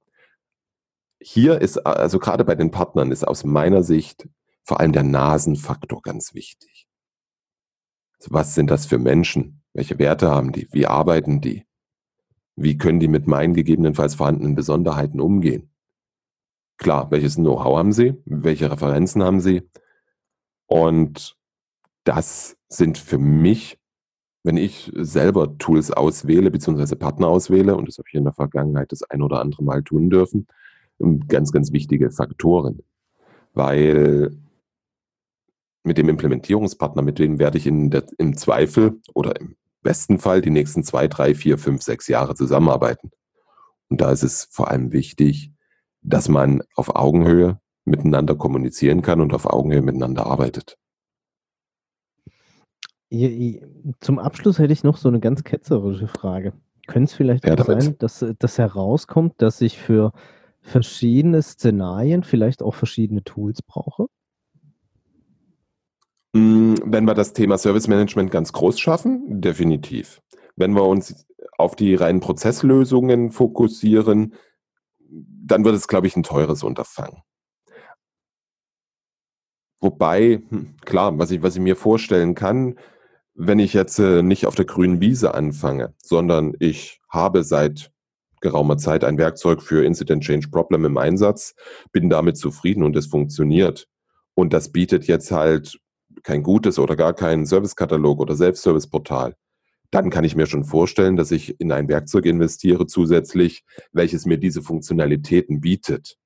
hier ist, also gerade bei den Partnern ist aus meiner Sicht vor allem der Nasenfaktor ganz wichtig. Was sind das für Menschen? Welche Werte haben die? Wie arbeiten die? Wie können die mit meinen gegebenenfalls vorhandenen Besonderheiten umgehen? Klar, welches Know-how haben sie? Welche Referenzen haben sie? Und das sind für mich, wenn ich selber Tools auswähle, beziehungsweise Partner auswähle, und das habe ich in der Vergangenheit das ein oder andere Mal tun dürfen, ganz, ganz wichtige Faktoren, weil mit dem Implementierungspartner, mit dem werde ich in der, im Zweifel oder im besten Fall die nächsten zwei, drei, vier, fünf, sechs Jahre zusammenarbeiten. Und da ist es vor allem wichtig, dass man auf Augenhöhe miteinander kommunizieren kann und auf Augenhöhe miteinander arbeitet. Zum Abschluss hätte ich noch so eine ganz ketzerische Frage. Könnte es vielleicht ja, sein, dass das herauskommt, dass ich für verschiedene Szenarien vielleicht auch verschiedene Tools brauche? Hm, wenn wir das Thema Service Management ganz groß schaffen, definitiv. Wenn wir uns auf die reinen Prozesslösungen fokussieren, dann wird es, glaube ich, ein teures Unterfangen. Wobei, hm, klar, was ich, was ich mir vorstellen kann, wenn ich jetzt äh, nicht auf der grünen Wiese anfange, sondern ich habe seit geraumer Zeit ein Werkzeug für Incident Change Problem im Einsatz, bin damit zufrieden und es funktioniert. Und das bietet jetzt halt kein gutes oder gar keinen Servicekatalog oder Selbstservice-Portal. Dann kann ich mir schon vorstellen, dass ich in ein Werkzeug investiere zusätzlich, welches mir diese Funktionalitäten bietet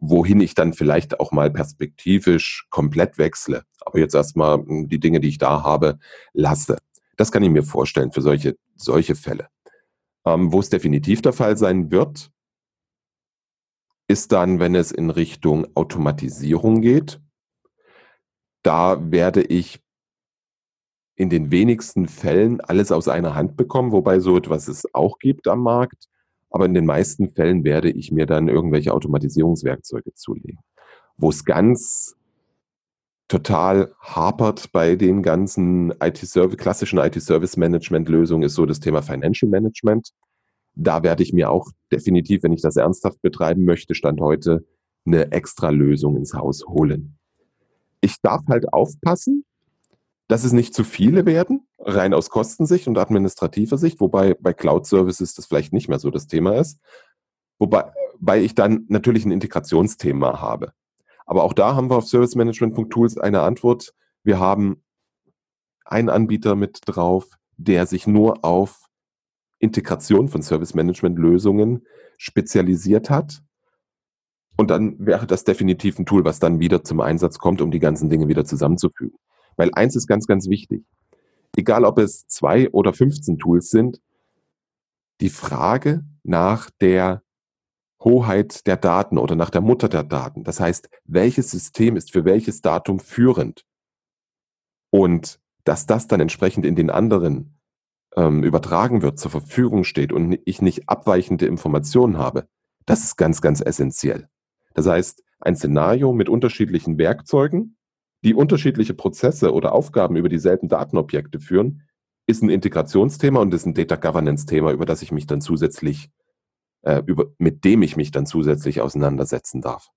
wohin ich dann vielleicht auch mal perspektivisch komplett wechsle. Aber jetzt erstmal hm, die Dinge, die ich da habe, lasse. Das kann ich mir vorstellen für solche, solche Fälle. Ähm, wo es definitiv der Fall sein wird, ist dann, wenn es in Richtung Automatisierung geht. Da werde ich in den wenigsten Fällen alles aus einer Hand bekommen, wobei so etwas es auch gibt am Markt. Aber in den meisten Fällen werde ich mir dann irgendwelche Automatisierungswerkzeuge zulegen. Wo es ganz total hapert bei den ganzen IT-Service, klassischen IT-Service-Management-Lösungen ist so das Thema Financial Management. Da werde ich mir auch definitiv, wenn ich das ernsthaft betreiben möchte, Stand heute eine extra Lösung ins Haus holen. Ich darf halt aufpassen, dass es nicht zu viele werden, rein aus Kostensicht und administrativer Sicht, wobei bei Cloud-Services das vielleicht nicht mehr so das Thema ist. Wobei ich dann natürlich ein Integrationsthema habe. Aber auch da haben wir auf servicemanagement.tools eine Antwort. Wir haben einen Anbieter mit drauf, der sich nur auf Integration von Service Management Lösungen spezialisiert hat. Und dann wäre das definitiv ein Tool, was dann wieder zum Einsatz kommt, um die ganzen Dinge wieder zusammenzufügen. Weil eins ist ganz, ganz wichtig. Egal, ob es zwei oder 15 Tools sind, die Frage nach der Hoheit der Daten oder nach der Mutter der Daten. Das heißt, welches System ist für welches Datum führend? Und dass das dann entsprechend in den anderen ähm, übertragen wird, zur Verfügung steht und ich nicht abweichende Informationen habe, das ist ganz, ganz essentiell. Das heißt, ein Szenario mit unterschiedlichen Werkzeugen, die unterschiedliche Prozesse oder Aufgaben über dieselben Datenobjekte führen, ist ein Integrationsthema und ist ein Data Governance-Thema, über das ich mich dann zusätzlich, äh, über, mit dem ich mich dann zusätzlich auseinandersetzen darf.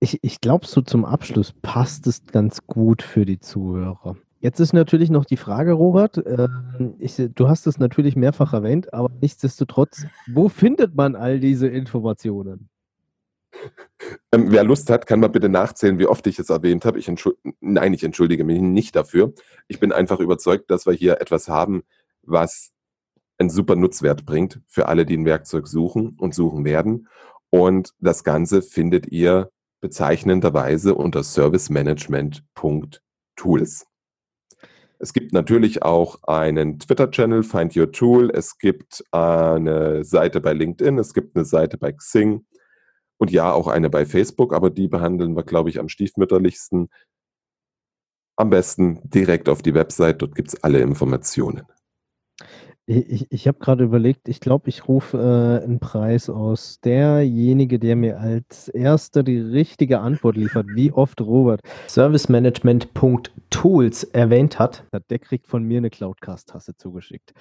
Ich, ich glaube, so zum Abschluss passt es ganz gut für die Zuhörer. Jetzt ist natürlich noch die Frage, Robert. Äh, ich, du hast es natürlich mehrfach erwähnt, aber nichtsdestotrotz, wo findet man all diese Informationen? Ähm, wer Lust hat, kann mal bitte nachzählen, wie oft ich es erwähnt habe. Ich Nein, ich entschuldige mich nicht dafür. Ich bin einfach überzeugt, dass wir hier etwas haben, was einen super Nutzwert bringt für alle, die ein Werkzeug suchen und suchen werden. Und das Ganze findet ihr bezeichnenderweise unter servicemanagement.tools. Es gibt natürlich auch einen Twitter-Channel, Find Your Tool. Es gibt eine Seite bei LinkedIn. Es gibt eine Seite bei Xing. Und ja, auch eine bei Facebook. Aber die behandeln wir, glaube ich, am stiefmütterlichsten. Am besten direkt auf die Website. Dort gibt es alle Informationen. Ich, ich habe gerade überlegt, ich glaube, ich rufe äh, einen Preis aus. Derjenige, der mir als erster die richtige Antwort liefert, wie oft Robert Servicemanagement.tools erwähnt hat, der kriegt von mir eine Cloudcast-Tasse zugeschickt.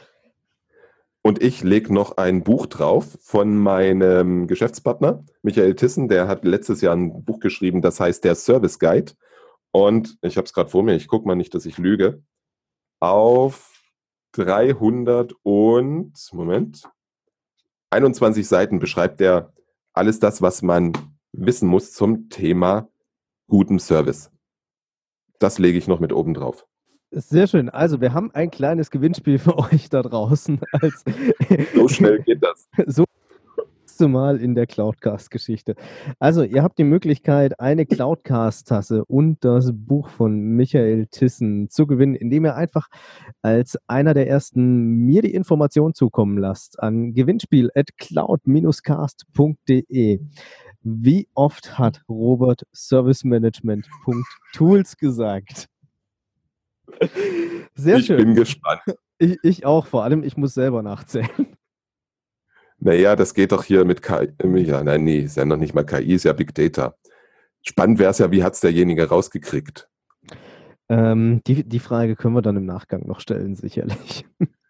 Und ich lege noch ein Buch drauf von meinem Geschäftspartner, Michael Tissen. Der hat letztes Jahr ein Buch geschrieben, das heißt der Service Guide. Und ich habe es gerade vor mir, ich gucke mal nicht, dass ich lüge. Auf 300 und, Moment, 21 Seiten beschreibt er alles das, was man wissen muss zum Thema gutem Service. Das lege ich noch mit oben drauf. Sehr schön. Also, wir haben ein kleines Gewinnspiel für *laughs* euch da draußen. *laughs* So schnell geht das. *laughs* So Mal in der Cloudcast-Geschichte. Also, ihr habt die Möglichkeit, eine Cloudcast-Tasse und das Buch von Michael Tissen zu gewinnen, indem ihr einfach als einer der ersten mir die Information zukommen lasst an gewinnspiel at cloud-cast.de. Wie oft hat Robert Service Management Tools gesagt? Sehr ich schön. Ich bin gespannt. Ich, ich auch, vor allem, ich muss selber nachzählen. Naja, das geht doch hier mit KI. Ja, nein, nee, ist ja noch nicht mal KI, ist ja Big Data. Spannend wäre es ja, wie hat es derjenige rausgekriegt? Ähm, die, die Frage können wir dann im Nachgang noch stellen, sicherlich.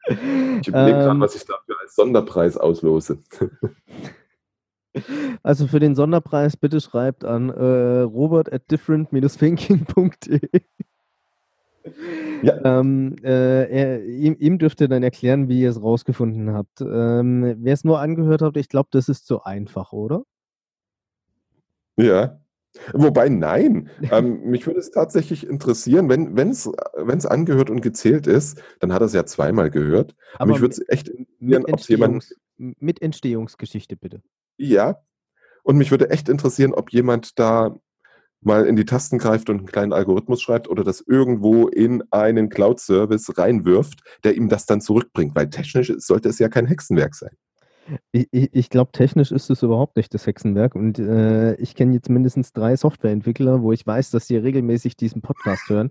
Ich überlege ähm, gerade, was ich dafür als Sonderpreis auslose. *laughs* Also für den Sonderpreis bitte schreibt an äh, robert at different-thinking.de. Ja. Ähm, äh, er, ihm, ihm dürft ihr dann erklären, wie ihr es rausgefunden habt. Ähm, Wer es nur angehört hat, ich glaube, das ist zu einfach, oder? Ja. Wobei, nein. *laughs* ähm, mich würde es tatsächlich interessieren, wenn es angehört und gezählt ist, dann hat er es ja zweimal gehört. Aber, Aber mich würde es echt interessieren, ob jemand. Mit Entstehungsgeschichte, bitte. Ja. Und mich würde echt interessieren, ob jemand da mal in die Tasten greift und einen kleinen Algorithmus schreibt oder das irgendwo in einen Cloud-Service reinwirft, der ihm das dann zurückbringt. Weil technisch sollte es ja kein Hexenwerk sein. Ich, ich, glaube, technisch ist es überhaupt nicht das Hexenwerk. Und äh, ich kenne jetzt mindestens drei Softwareentwickler, wo ich weiß, dass sie regelmäßig diesen Podcast hören,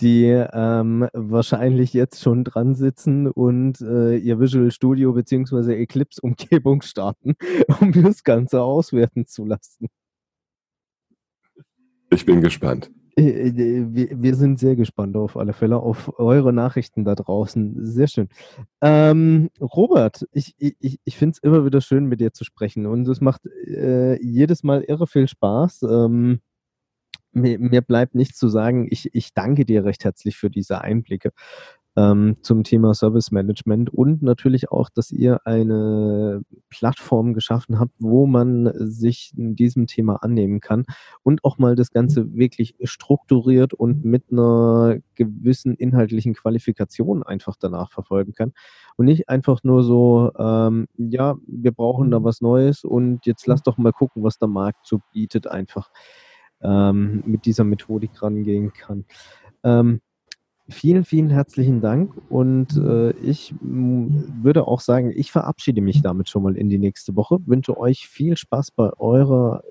die ähm, wahrscheinlich jetzt schon dran sitzen und äh, ihr Visual Studio bzw. Eclipse-Umgebung starten, *laughs* um das Ganze auswerten zu lassen. Ich bin gespannt. Äh, äh, wir sind sehr gespannt auf alle Fälle, auf eure Nachrichten da draußen. Sehr schön. Ähm, Robert, ich, ich, ich finde es immer wieder schön, mit dir zu sprechen und es macht äh, jedes Mal irre viel Spaß. Ähm, mir, mir, bleibt nichts zu sagen. Ich, ich danke dir recht herzlich für diese Einblicke ähm, zum Thema Service Management und natürlich auch, dass ihr eine Plattform geschaffen habt, wo man sich diesem Thema annehmen kann und auch mal das Ganze wirklich strukturiert und mit einer gewissen inhaltlichen Qualifikation einfach danach verfolgen kann und nicht einfach nur so, ähm, ja, wir brauchen da was Neues und jetzt lass doch mal gucken, was der Markt so bietet, einfach ähm, mit dieser Methodik rangehen kann. Ähm, Vielen, vielen herzlichen Dank und äh, ich würde auch sagen, ich verabschiede mich damit schon mal in die nächste Woche. Wünsche euch viel Spaß bei eurer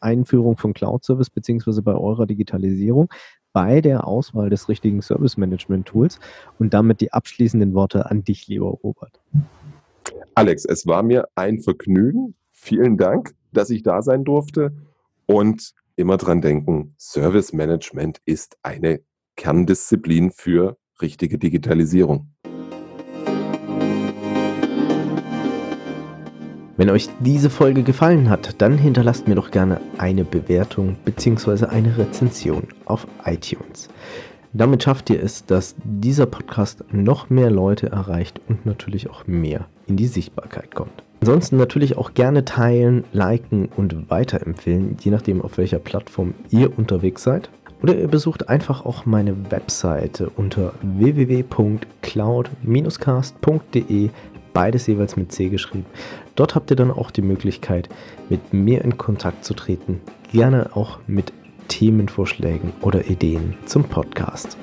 Einführung von Cloud Service beziehungsweise bei eurer Digitalisierung, bei der Auswahl des richtigen Service Management Tools und damit die abschließenden Worte an dich, lieber Robert. Alex, es war mir ein Vergnügen. Vielen Dank, dass ich da sein durfte und immer dran denken, Service Management ist eine Kerndisziplin für richtige Digitalisierung. Wenn euch diese Folge gefallen hat, dann hinterlasst mir doch gerne eine Bewertung bzw. eine Rezension auf iTunes. Damit schafft ihr es, dass dieser Podcast noch mehr Leute erreicht und natürlich auch mehr in die Sichtbarkeit kommt. Ansonsten natürlich auch gerne teilen, liken und weiterempfehlen, je nachdem auf welcher Plattform ihr unterwegs seid. Oder ihr besucht einfach auch meine Webseite unter www.cloud-cast.de, beides jeweils mit C geschrieben. Dort habt ihr dann auch die Möglichkeit, mit mir in Kontakt zu treten, gerne auch mit Themenvorschlägen oder Ideen zum Podcast.